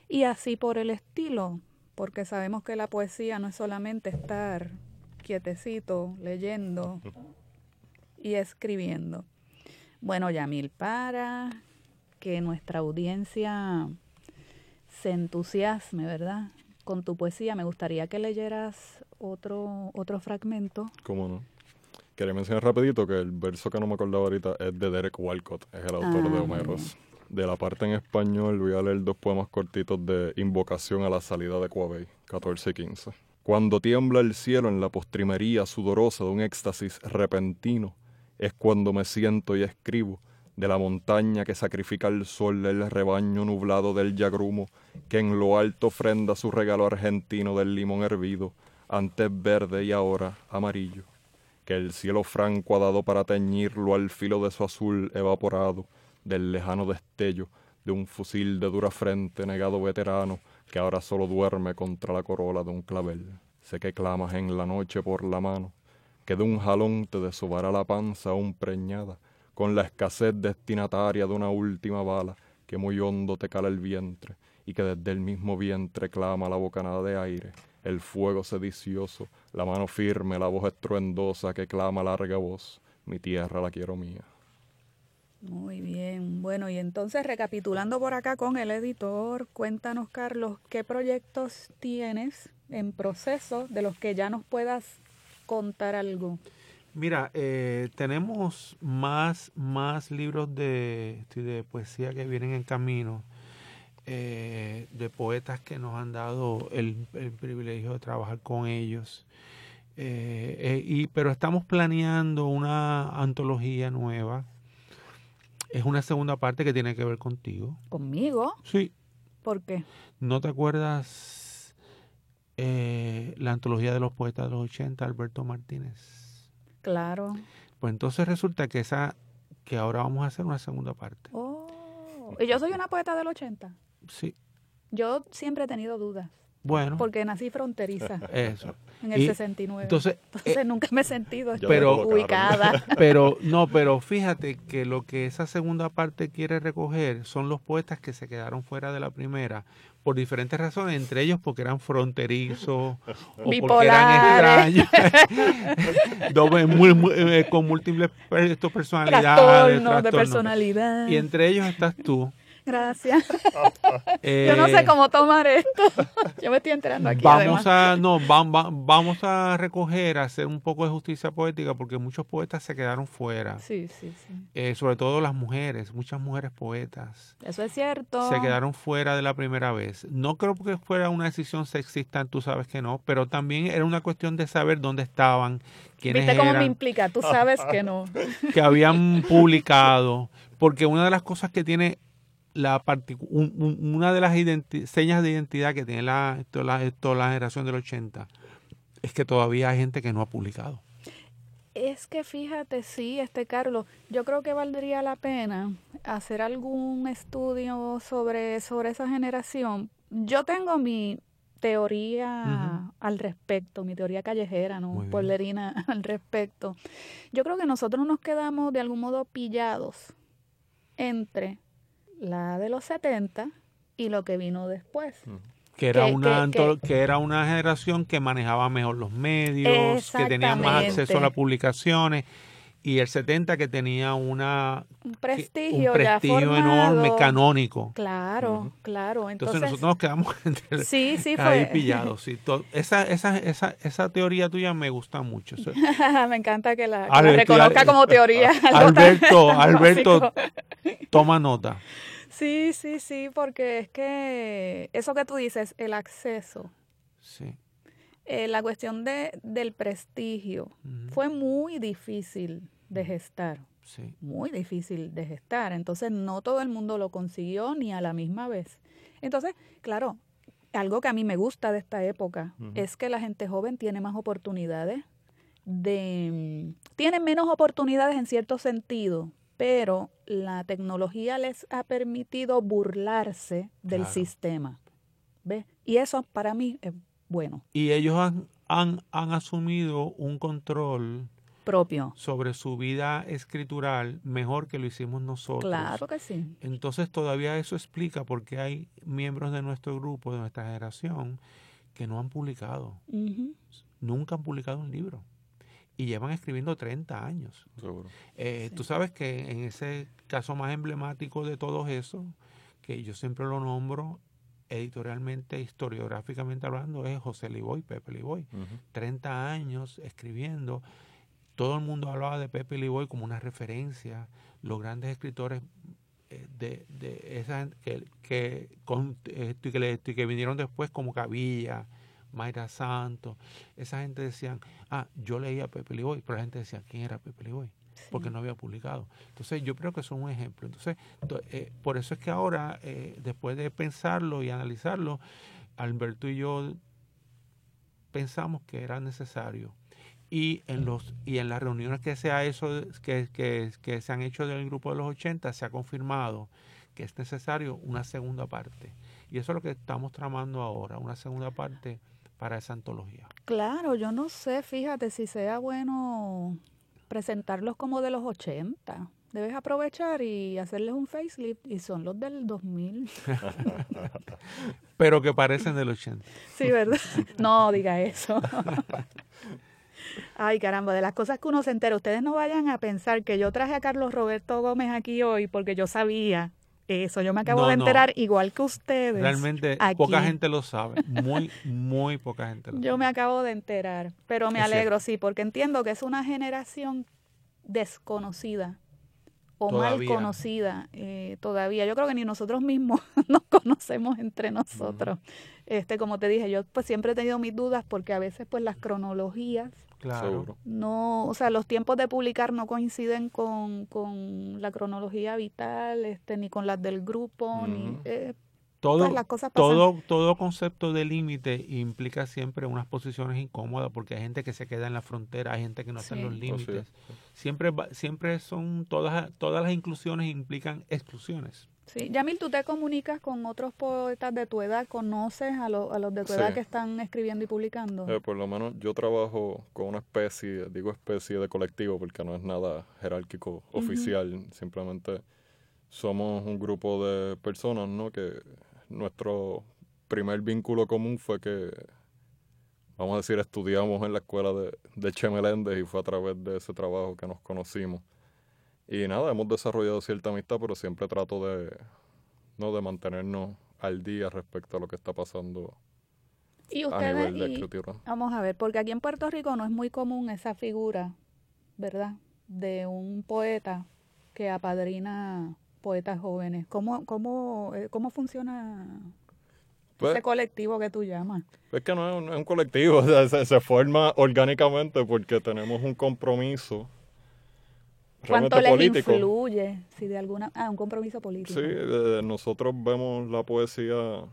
Y así por el estilo, porque sabemos que la poesía no es solamente estar quietecito, leyendo, y escribiendo. Bueno, Yamil, para que nuestra audiencia se entusiasme, ¿verdad? Con tu poesía, me gustaría que leyeras otro, otro fragmento. ¿Cómo no? Quería mencionar rapidito que el verso que no me acordaba ahorita es de Derek Walcott, es el autor de ah. Homeros. De la parte en español voy a leer dos poemas cortitos de Invocación a la salida de Coabey, 14 y 15. Cuando tiembla el cielo en la postrimería sudorosa de un éxtasis repentino, es cuando me siento y escribo de la montaña que sacrifica el sol del rebaño nublado del yagrumo, que en lo alto ofrenda su regalo argentino del limón hervido, antes verde y ahora amarillo, que el cielo franco ha dado para teñirlo al filo de su azul evaporado, del lejano destello de un fusil de dura frente negado veterano, que ahora solo duerme contra la corola de un clavel. Sé que clamas en la noche por la mano, que de un jalón te desobará la panza aún preñada, con la escasez destinataria de una última bala que muy hondo te cala el vientre, y que desde el mismo vientre clama la bocanada de aire, el fuego sedicioso, la mano firme, la voz estruendosa que clama larga voz, mi tierra la quiero mía. Muy bien, bueno, y entonces recapitulando por acá con el editor, cuéntanos Carlos, ¿qué proyectos tienes en proceso de los que ya nos puedas contar algo? Mira, eh, tenemos más, más libros de, de poesía que vienen en camino, eh, de poetas que nos han dado el, privilegio de trabajar con ellos. Eh, y, pero estamos planeando una antología nueva. Es una segunda parte que tiene que ver contigo. ¿Conmigo? Sí. ¿Por qué? ¿No te acuerdas eh, la antología de los poetas de los 80, Alberto Martínez. Claro. Pues entonces resulta que esa, que ahora vamos a hacer una segunda parte. Oh, y yo soy una poeta del 80. Sí. Yo siempre he tenido dudas. Bueno. Porque nací fronteriza. Eso. En el 69. Entonces, entonces eh, nunca me he sentido pero, ubicada. Pero, no, pero fíjate que lo que esa segunda parte quiere recoger son los poetas que se quedaron fuera de la primera por diferentes razones, entre ellos porque eran fronterizos o porque eran extraños, eh, con múltiples personalidades. de personalidad. Y entre ellos estás tú, Gracias. Yo no sé eh, cómo tomar esto. Yo me estoy enterando aquí. Vamos a, no, vamos a recoger, a hacer un poco de justicia poética, porque muchos poetas se quedaron fuera. Sí, sí, sí. Eh, sobre todo las mujeres, muchas mujeres poetas. Eso es cierto. Se quedaron fuera de la primera vez. No creo que fuera una decisión sexista, tú sabes que no, pero también era una cuestión de saber dónde estaban, quiénes ¿Viste cómo me implica? Tú sabes que no. Que habían publicado. Porque una de las cosas que tiene la una de las señas de identidad que tiene la, la, la generación del 80 es que todavía hay gente que no ha publicado. Es que fíjate, sí, este Carlos, yo creo que valdría la pena hacer algún estudio sobre, sobre esa generación. Yo tengo mi teoría al respecto, mi teoría callejera, no pueblerina al respecto. Yo creo que nosotros nos quedamos de algún modo pillados entre la de los 70 y lo que vino después. Que era, una, que, era una generación que manejaba mejor los medios, que tenía más acceso a las publicaciones y el 70 que tenía una un prestigio, enorme canónico. Claro, claro. Entonces, nosotros nos quedamos entre sí, sí, ahí pillados. Sí. esa, esa, esa, esa teoría tuya me gusta mucho. me encanta que la, reconozca como teoría. Alberto, Alberto, toma nota. Sí, sí, sí, porque es que eso que tú dices, el acceso. Sí. Eh, la cuestión de, del prestigio fue muy difícil de gestar. Sí. Muy difícil de gestar. Entonces, no todo el mundo lo consiguió ni a la misma vez. Entonces, claro, algo que a mí me gusta de esta época es que la gente joven tiene más oportunidades de tiene menos oportunidades en cierto sentido pero la tecnología les ha permitido burlarse del sistema. ¿Ves? Y eso para mí es bueno. Y ellos han, han, han asumido un control propio sobre su vida escritural mejor que lo hicimos nosotros. Claro que sí. Entonces todavía eso explica por qué hay miembros de nuestro grupo, de nuestra generación, que no han publicado. Nunca han publicado un libro y llevan escribiendo 30 años. Eh, tú sabes que en ese caso más emblemático de todo eso, que yo siempre lo nombro editorialmente, historiográficamente hablando, es José Liboy, Pepe Liboy. 30 años escribiendo. Todo el mundo hablaba de Pepe Liboy como una referencia. Los grandes escritores eh, de, de esa que, que, con, que, que vinieron después como Cavilla, Mayra Santos, esa gente decían, ah, yo leía Pepe Liboy, pero la gente decía, ¿quién era Pepe Liboy? Porque no había publicado. Entonces yo creo que son un ejemplo. Entonces, eh, por eso es que ahora, eh, después de pensarlo y analizarlo, Alberto y yo pensamos que era necesario. Y en los y en las reuniones que se, ha eso, que, que, que se han hecho del grupo de los 80 se ha confirmado que es necesario una segunda parte. Y eso es lo que estamos tramando ahora, una segunda parte para esa antología. Claro, yo no sé, fíjate, si sea bueno presentarlos como de los 80. Debes aprovechar y hacerles un facelift y son los del 2000. Pero que parecen del 80. Sí, ¿verdad? No diga eso. Ay, caramba, de las cosas que uno se entera, ustedes no vayan a pensar que yo traje a Carlos Roberto Gómez aquí hoy porque yo sabía eso yo me acabo de enterar igual que ustedes. Realmente poca gente lo sabe, muy, muy poca gente lo Yo sabe. me acabo de enterar, pero me alegro, sí, porque entiendo que es una generación desconocida o mal conocida eh, todavía. Yo creo que ni nosotros mismos nos conocemos entre nosotros. Este, como te dije, yo pues siempre he tenido mis dudas porque a veces pues las cronologías Claro. No, o sea, los tiempos de publicar no coinciden con, con la cronología vital, este, ni con las del grupo, ni eh, todo, pues, las cosas todo, todo concepto de límite implica siempre unas posiciones incómodas porque hay gente que se queda en la frontera, hay gente que no está en los límites. Siempre, siempre son todas, todas las inclusiones implican exclusiones. Sí, Yamil, tú te comunicas con otros poetas de tu edad, conoces a, a los de tu edad que están escribiendo y publicando. Eh, por lo menos yo trabajo con una especie, digo especie de colectivo porque no es nada jerárquico oficial, simplemente somos un grupo de personas, ¿no? Que nuestro primer vínculo común fue que, vamos a decir, estudiamos en la escuela de, de Che Meléndez y fue a través de ese trabajo que nos conocimos. Y nada, hemos desarrollado cierta amistad, pero siempre trato de, ¿no? de mantenernos al día respecto a lo que está pasando y ustedes, a Vamos a ver, porque aquí en Puerto Rico no es muy común esa figura, ¿verdad? De un poeta que apadrina poetas jóvenes. ¿Cómo, cómo, eh, cómo funciona pues ese colectivo que tú llamas? Es que no es un, colectivo, se, forma orgánicamente porque tenemos un compromiso ¿Cuánto les influye? Si de alguna, ah, un compromiso político. Sí, nosotros vemos la poesía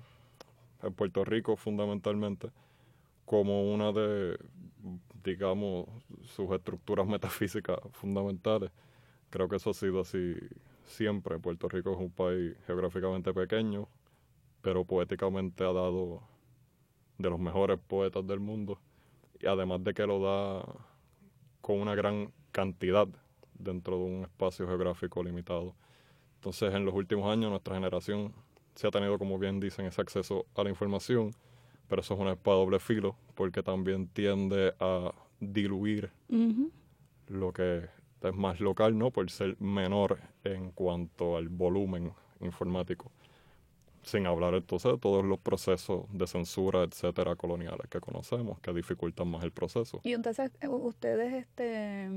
en Puerto Rico fundamentalmente como una de, digamos, sus estructuras metafísicas fundamentales. Creo que eso ha sido así siempre. Puerto Rico es un país geográficamente pequeño, pero poéticamente ha dado de los mejores poetas del mundo. Y además de que lo da con una gran cantidad dentro de un espacio geográfico limitado. Entonces, en los últimos años, nuestra generación se ha tenido, como bien dicen, ese acceso a la información, pero eso es una espada doble filo, porque también tiende a diluir lo que es más local, ¿no? Por ser menor en cuanto al volumen informático. Sin hablar entonces de todos los procesos de censura, etcétera, coloniales que conocemos, que dificultan más el proceso. Y entonces, ustedes, este,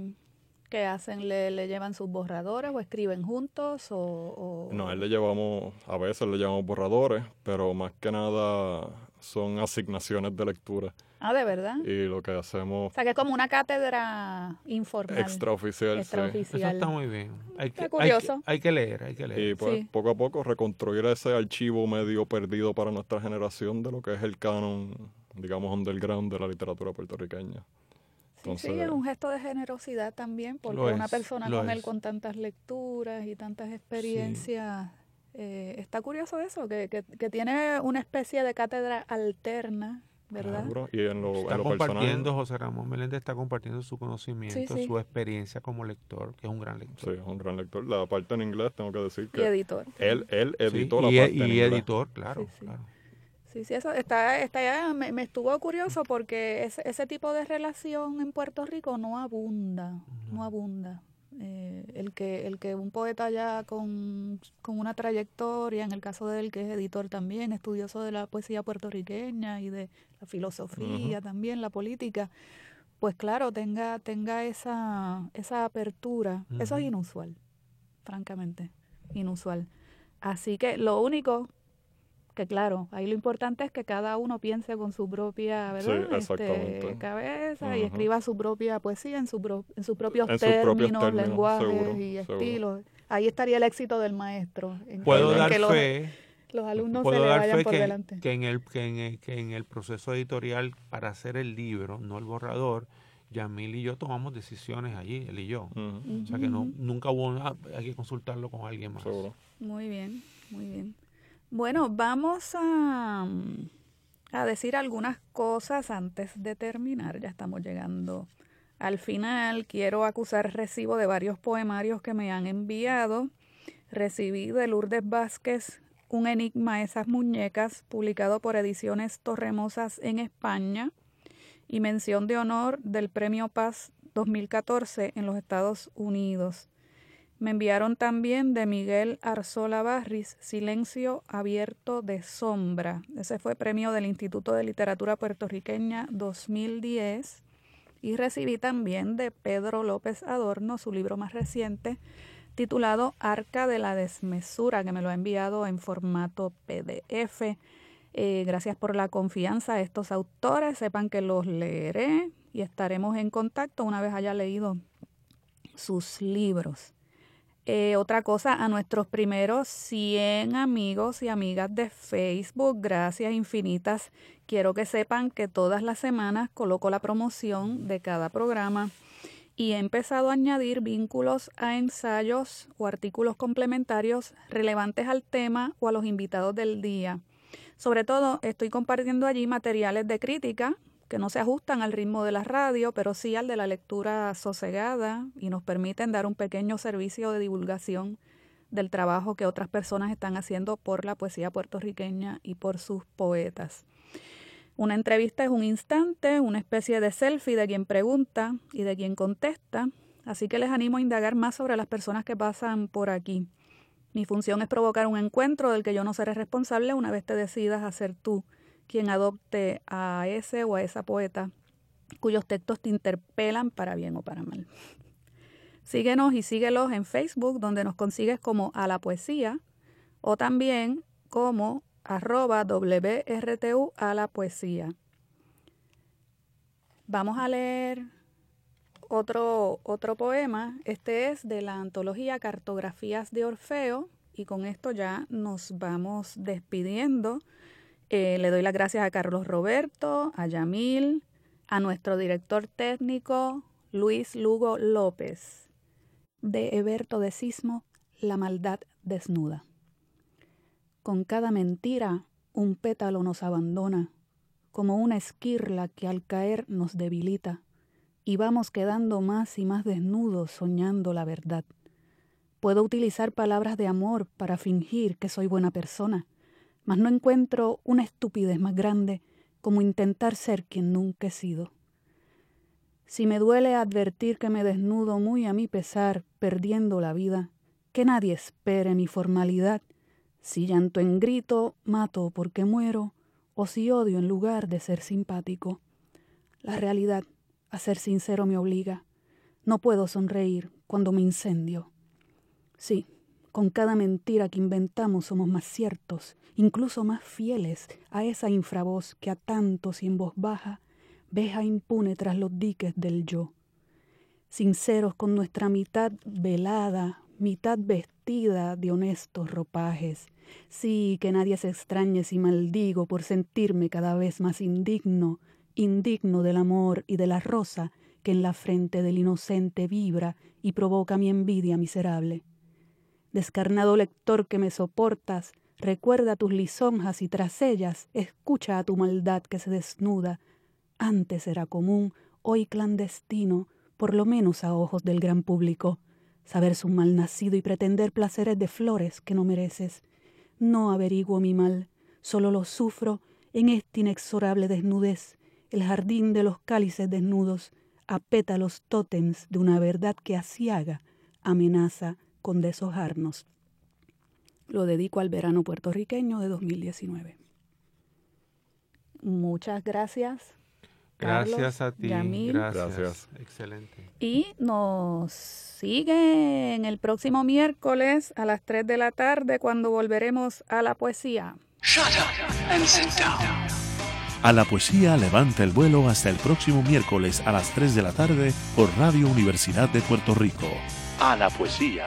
¿qué hacen? ¿Le, le llevan sus borradores o escriben juntos? O, No, a él le llevamos, a veces le llevamos borradores, pero más que nada son asignaciones de lectura. Ah, ¿de verdad? Y lo que hacemos... O sea, que es como una cátedra informal. Extraoficial, extraoficial. Eso está muy bien. Hay Está que, curioso. Hay que, hay que leer, hay que leer. Y pues Sí. poco a poco reconstruir ese archivo medio perdido para nuestra generación de lo que es el canon, digamos, underground de la literatura puertorriqueña. Sí, sí, es un gesto de generosidad también, porque una es, persona con él con tantas lecturas y tantas experiencias, eh, está curioso eso, que, que, que tiene una especie de cátedra alterna, ¿verdad? Y en lo, Está en lo compartiendo, personal, José Ramón Meléndez está compartiendo su conocimiento, Sí, sí. su experiencia como lector, que es un gran sí, lector. es un gran lector. La parte en inglés, tengo que decir Y que editor. él, él Sí, editó y, la e- parte en y inglés. editor, claro, Sí, sí. claro. Sí, sí, eso está, está ya, me, me estuvo curioso porque ese, ese tipo de relación en Puerto Rico no abunda, no abunda. Eh, el que el que un poeta ya con, con una trayectoria, en el caso de él que es editor también, estudioso de la poesía puertorriqueña y de la filosofía también, la política, pues claro, tenga tenga esa esa apertura. Eso es inusual, francamente, inusual. Así que lo único que claro, ahí lo importante es que cada uno piense con su propia ¿verdad? Este, cabeza y escriba su propia poesía en, su pro- en sus propios En sus propios términos, lenguajes seguro, y seguro. estilos. Ahí estaría el éxito del maestro. En que- Puedo en dar que los, fe, los alumnos se puedo le dar vayan fe por que, delante. que en el, que, en el, que en el proceso editorial para hacer el libro, no el borrador, Yamil y yo tomamos decisiones allí, él y yo. O sea que no, nunca hubo, hay que consultarlo con alguien más. seguro. Muy bien, muy bien. Bueno, vamos a, a decir algunas cosas antes de terminar. Ya estamos llegando al final. Quiero acusar recibo de varios poemarios que me han enviado. Recibí de Lourdes Vázquez Un enigma esas muñecas, publicado por Ediciones Torremosas en España, y mención de honor del Premio Paz 2014 en los Estados Unidos. Me enviaron también de Miguel Arzola Barris, Silencio Abierto de Sombra. Ese fue premio del Instituto de Literatura Puertorriqueña 2010. Y recibí también de Pedro López Adorno su libro más reciente, titulado Arca de la Desmesura, que me lo ha enviado en formato PDF. Eh, gracias por la confianza a estos autores. Sepan que los leeré y estaremos en contacto una vez haya leído sus libros. Eh, otra cosa, a nuestros primeros 100 amigos y amigas de Facebook, gracias infinitas. Quiero que sepan que todas las semanas coloco la promoción de cada programa y he empezado a añadir vínculos a ensayos o artículos complementarios relevantes al tema o a los invitados del día. Sobre todo, estoy compartiendo allí materiales de crítica que no se ajustan al ritmo de la radio, pero sí al de la lectura sosegada y nos permiten dar un pequeño servicio de divulgación del trabajo que otras personas están haciendo por la poesía puertorriqueña y por sus poetas. Una entrevista es un instante, una especie de selfie de quien pregunta y de quien contesta, así que les animo a indagar más sobre las personas que pasan por aquí. Mi función es provocar un encuentro del que yo no seré responsable una vez te decidas a ser tú quien adopte a ese o a esa poeta cuyos textos te interpelan para bien o para mal. Síguenos y síguelos en Facebook, donde nos consigues como a la poesía, o también como arroba WRTU a la poesía. Vamos a leer otro, otro poema. Este es de la antología Cartografías de Orfeo, y con esto ya nos vamos despidiendo. Eh, le doy las gracias a Carlos Roberto, a Yamil, a nuestro director técnico Luis Lugo López, de Eberto de Sismo, La maldad desnuda. Con cada mentira un pétalo nos abandona, como una esquirla que al caer nos debilita, y vamos quedando más y más desnudos soñando la verdad. Puedo utilizar palabras de amor para fingir que soy buena persona, mas no encuentro una estupidez más grande como intentar ser quien nunca he sido. Si me duele advertir que me desnudo muy a mi pesar, perdiendo la vida, que nadie espere mi formalidad. Si llanto en grito, mato porque muero, o si odio en lugar de ser simpático. La realidad, a ser sincero, me obliga. No puedo sonreír cuando me incendio. Sí, con cada mentira que inventamos somos más ciertos, incluso más fieles a esa infravoz que a tantos y en voz baja veja impune tras los diques del yo. Sinceros con nuestra mitad velada, mitad vestida de honestos ropajes. Sí, que nadie se extrañe si maldigo por sentirme cada vez más indigno, indigno del amor y de la rosa que en la frente del inocente vibra y provoca mi envidia miserable. Descarnado lector que me soportas, recuerda tus lisonjas y tras ellas escucha a tu maldad que se desnuda. Antes era común, hoy clandestino, por lo menos a ojos del gran público, saberse un mal nacido y pretender placeres de flores que no mereces. No averiguo mi mal, solo lo sufro en esta inexorable desnudez, el jardín de los cálices desnudos, a pétalos tótems de una verdad que asiaga, amenaza, con deshojarnos. Lo dedico al verano puertorriqueño de 2019. Muchas gracias. Gracias a ti. Gracias. Gracias. Excelente. Y nos sigue en el próximo miércoles a las 3 de la tarde cuando volveremos a la poesía. Shut up and sit down. A la poesía levanta el vuelo hasta el próximo miércoles a las 3 de la tarde por Radio Universidad de Puerto Rico. A la poesía.